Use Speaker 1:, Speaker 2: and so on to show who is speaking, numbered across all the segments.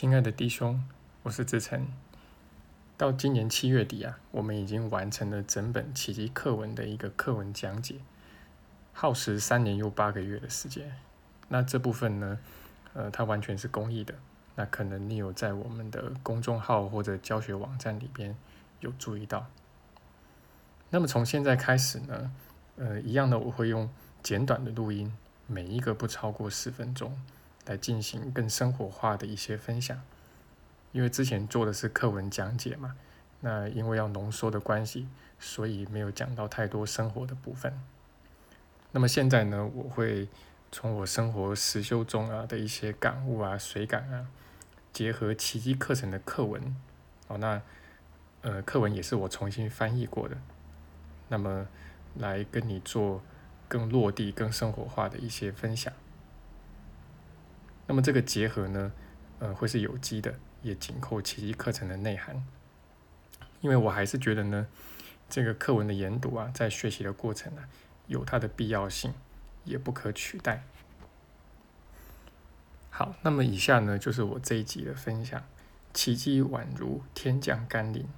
Speaker 1: 亲爱的弟兄，我是志成。到今年七月底啊，我们已经完成了整本奇迹课文的一个课文讲解，耗时三年又八个月的时间。那这部分呢，呃，它完全是公益的。那可能你有在我们的公众号或者教学网站里边有注意到。那么从现在开始呢，呃，一样的我会用简短的录音，每一个不超过十分钟。来进行更生活化的一些分享，因为之前做的是课文讲解嘛，那因为要浓缩的关系，所以没有讲到太多生活的部分。那么现在呢，我会从我生活实修中啊的一些感悟啊、随感啊，结合奇迹课程的课文，哦，那呃课文也是我重新翻译过的，那么来跟你做更落地、更生活化的一些分享。那么这个结合呢，呃，会是有机的，也紧扣奇迹课程的内涵。因为我还是觉得呢，这个课文的研读啊，在学习的过程呢，有它的必要性，也不可取代。好，那么以下呢，就是我这一集的分享：奇迹宛如天降甘霖。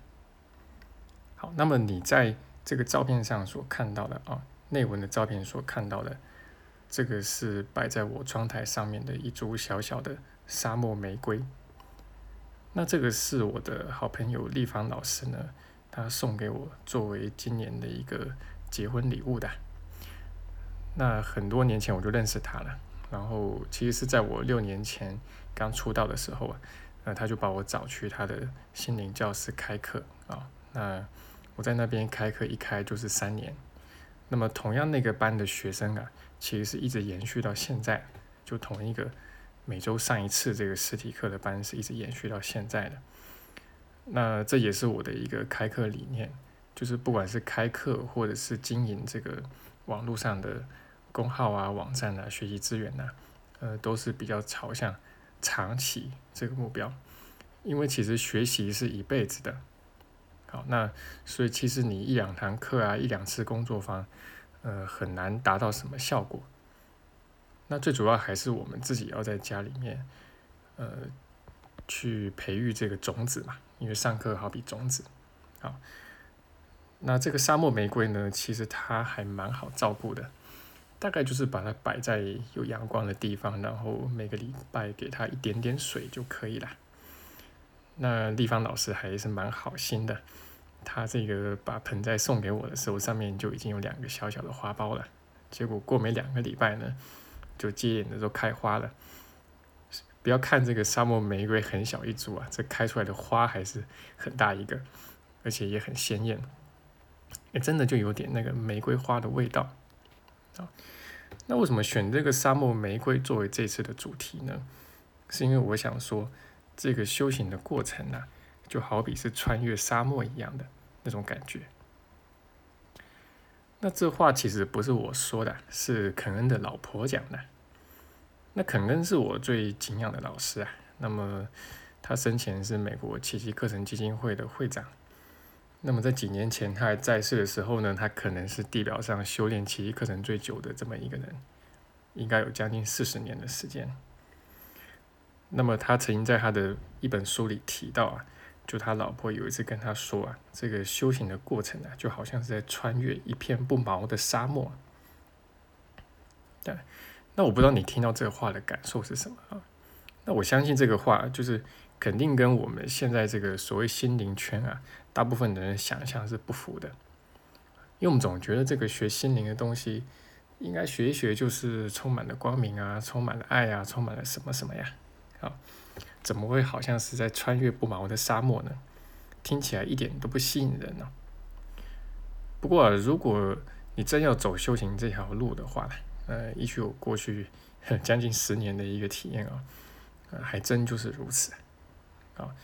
Speaker 1: 好，那么你在这个照片上所看到的啊，内文的照片所看到的。这个是摆在我窗台上面的一株小小的沙漠玫瑰。那这个是我的好朋友立方老师呢，他送给我作为今年的一个结婚礼物的。那很多年前我就认识他了，然后其实是在我六年前刚出道的时候啊，那他就把我找去他的心灵教室开课啊。那我在那边开课一开就是三年。那么同样那个班的学生啊。其实是一直延续到现在，就同一个每周上一次这个实体课的班是一直延续到现在的。那这也是我的一个开课理念，就是不管是开课或者是经营这个网络上的公号啊、网站啊、学习资源呐，呃，都是比较朝向长期这个目标。因为其实学习是一辈子的。好，那所以其实你一两堂课啊，一两次工作坊。呃，很难达到什么效果。那最主要还是我们自己要在家里面，呃，去培育这个种子嘛。因为上课好比种子，好。那这个沙漠玫瑰呢，其实它还蛮好照顾的，大概就是把它摆在有阳光的地方，然后每个礼拜给它一点点水就可以了。那立方老师还是蛮好心的。他这个把盆栽送给我的时候，上面就已经有两个小小的花苞了。结果过没两个礼拜呢，就接连的都开花了。不要看这个沙漠玫瑰很小一株啊，这开出来的花还是很大一个，而且也很鲜艳。哎，真的就有点那个玫瑰花的味道。啊，那为什么选这个沙漠玫瑰作为这次的主题呢？是因为我想说，这个修行的过程呢。就好比是穿越沙漠一样的那种感觉。那这话其实不是我说的，是肯恩的老婆讲的。那肯恩是我最敬仰的老师啊。那么他生前是美国奇迹课程基金会的会长。那么在几年前他还在世的时候呢，他可能是地表上修炼奇迹课程最久的这么一个人，应该有将近四十年的时间。那么他曾经在他的一本书里提到啊。就他老婆有一次跟他说啊，这个修行的过程啊，就好像是在穿越一片不毛的沙漠。对，那我不知道你听到这个话的感受是什么啊？那我相信这个话就是肯定跟我们现在这个所谓心灵圈啊，大部分的人想象是不符的。因为我们总觉得这个学心灵的东西，应该学一学就是充满了光明啊，充满了爱啊，充满了什么什么呀？啊。怎么会好像是在穿越不毛的沙漠呢？听起来一点都不吸引人呢。不过，如果你真要走修行这条路的话呢，呃，依据我过去 将近十年的一个体验啊，呃，还真就是如此。啊，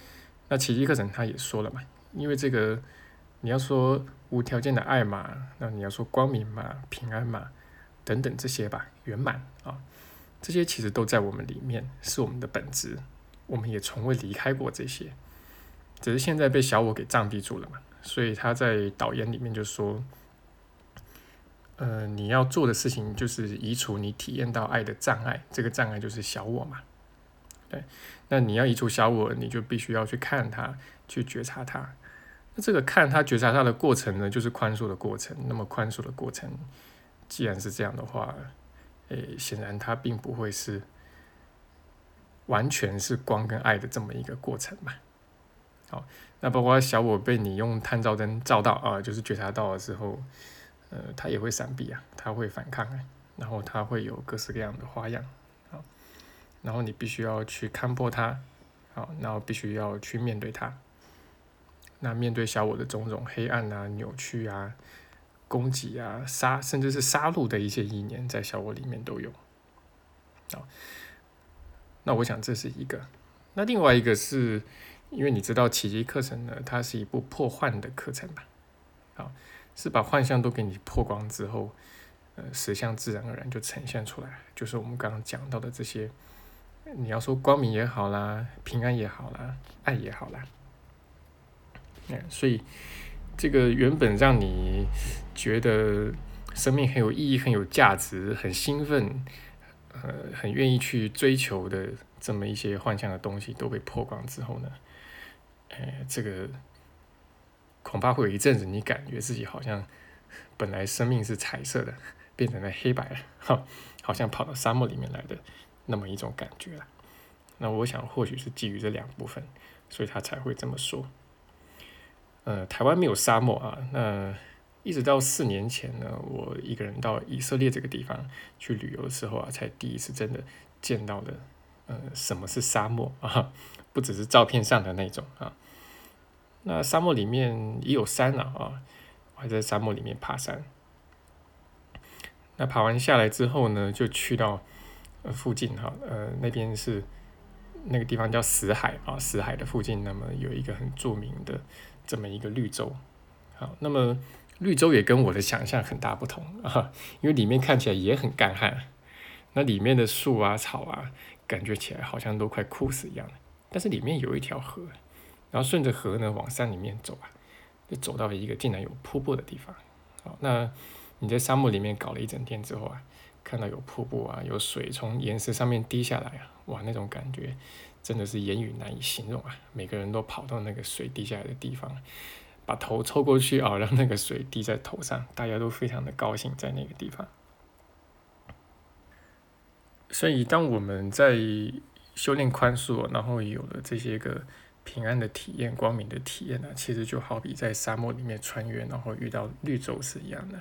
Speaker 1: 那奇迹课程他也说了嘛，因为这个你要说无条件的爱嘛，那你要说光明嘛、平安嘛等等这些吧，圆满啊，这些其实都在我们里面，是我们的本质。我们也从未离开过这些，只是现在被小我给障蔽住了嘛。所以他在导言里面就说：“呃，你要做的事情就是移除你体验到爱的障碍，这个障碍就是小我嘛。对，那你要移除小我，你就必须要去看它，去觉察它。那这个看它、觉察它的过程呢，就是宽恕的过程。那么宽恕的过程，既然是这样的话，诶，显然它并不会是完全是光跟爱的这么一个过程嘛。好，那包括小我被你用探照灯照到啊，就是觉察到了之后，呃，它也会闪避啊，它会反抗啊，然后它会有各式各样的花样。然后你必须要去看破它，好，然后必须要去面对它。那面对小我的种种黑暗啊、扭曲啊、攻击啊、杀，甚至是杀戮的一些意念，在小我里面都有。啊，那我想这是一个。那另外一个是，因为你知道奇迹课程呢，它是一部破幻的课程吧？啊，是把幻象都给你破光之后，呃，实相自然而然就呈现出来，就是我们刚刚讲到的这些。你要说光明也好啦，平安也好啦，爱也好啦，嗯，所以这个原本让你觉得生命很有意义、很有价值、很兴奋、呃，很愿意去追求的这么一些幻象的东西都被破光之后呢，哎，这个恐怕会有一阵子，你感觉自己好像本来生命是彩色的，变成了黑白了，哈，好像跑到沙漠里面来的。那么一种感觉了，那我想或许是基于这两部分，所以他才会这么说。呃，台湾没有沙漠啊，那一直到四年前呢，我一个人到以色列这个地方去旅游的时候啊，才第一次真的见到的，呃，什么是沙漠啊？不只是照片上的那种啊。那沙漠里面也有山了啊，我还在沙漠里面爬山。那爬完下来之后呢，就去到。附近哈，呃，那边是那个地方叫死海啊，死海的附近，那么有一个很著名的这么一个绿洲，好，那么绿洲也跟我的想象很大不同啊，因为里面看起来也很干旱，那里面的树啊草啊，感觉起来好像都快枯死一样，但是里面有一条河，然后顺着河呢往山里面走啊，就走到了一个竟然有瀑布的地方，好，那你在沙漠里面搞了一整天之后啊。看到有瀑布啊，有水从岩石上面滴下来啊，哇，那种感觉真的是言语难以形容啊！每个人都跑到那个水滴下来的地方，把头凑过去啊，让那个水滴在头上，大家都非常的高兴在那个地方。所以，当我们在修炼宽恕，然后有了这些个平安的体验、光明的体验呢，其实就好比在沙漠里面穿越，然后遇到绿洲是一样的。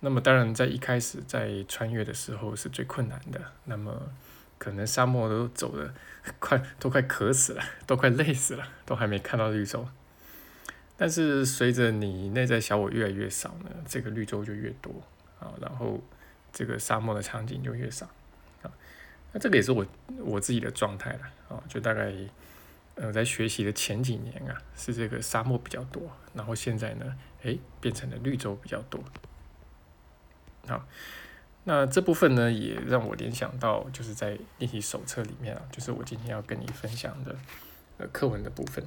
Speaker 1: 那么当然，在一开始在穿越的时候是最困难的。那么可能沙漠都走的快，都快渴死了，都快累死了，都还没看到绿洲。但是随着你内在小我越来越少呢，这个绿洲就越多啊，然后这个沙漠的场景就越少啊。那这个也是我我自己的状态了啊，就大概呃在学习的前几年啊，是这个沙漠比较多，然后现在呢，诶，变成了绿洲比较多。好，那这部分呢，也让我联想到，就是在练习手册里面啊，就是我今天要跟你分享的呃课文的部分。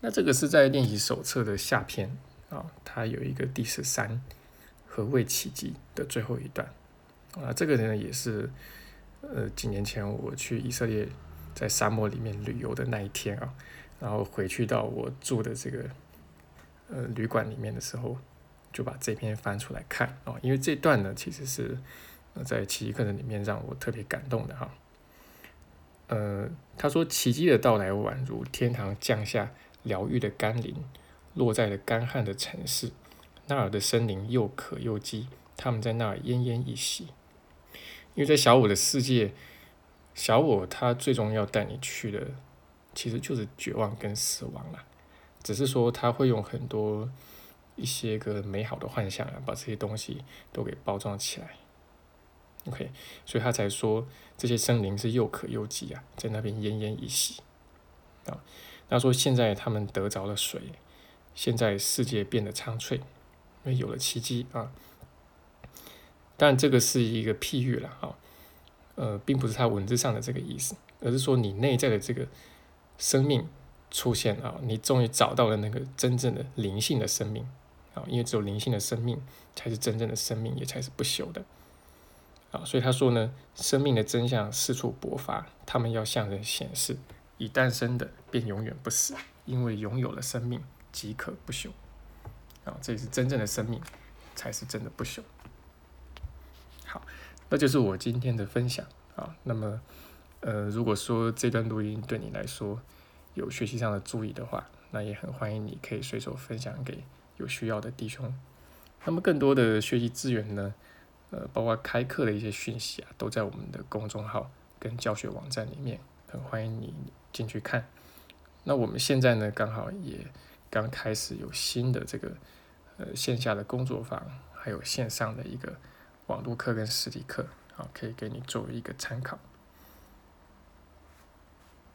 Speaker 1: 那这个是在练习手册的下篇啊，它有一个第十三何谓奇迹的最后一段啊，这个呢也是呃几年前我去以色列在沙漠里面旅游的那一天啊，然后回去到我住的这个呃旅馆里面的时候。就把这篇翻出来看哦，因为这段呢，其实是在奇迹课程里面让我特别感动的哈。呃，他说奇迹的到来宛如天堂降下疗愈的甘霖，落在了干旱的城市，那儿的森林又渴又饥，他们在那儿奄奄一息。因为在小我的世界，小我他最终要带你去的，其实就是绝望跟死亡了，只是说他会用很多。一些个美好的幻想啊，把这些东西都给包装起来，OK，所以他才说这些生灵是又渴又饥啊，在那边奄奄一息啊。他说现在他们得着了水，现在世界变得苍翠，因为有了奇迹啊。但这个是一个譬喻了啊，呃，并不是他文字上的这个意思，而是说你内在的这个生命出现啊，你终于找到了那个真正的灵性的生命。啊，因为只有灵性的生命才是真正的生命，也才是不朽的。啊，所以他说呢，生命的真相四处勃发，他们要向人显示，已诞生的便永远不死，因为拥有了生命即可不朽。啊，这也是真正的生命，才是真的不朽。好，那就是我今天的分享啊。那么，呃，如果说这段录音对你来说有学习上的注意的话，那也很欢迎你可以随手分享给有需要的弟兄。那么更多的学习资源呢，呃，包括开课的一些讯息啊，都在我们的公众号跟教学网站里面，很欢迎你进去看。那我们现在呢，刚好也刚开始有新的这个呃线下的工作坊，还有线上的一个网络课跟实体课，好，可以给你作为一个参考。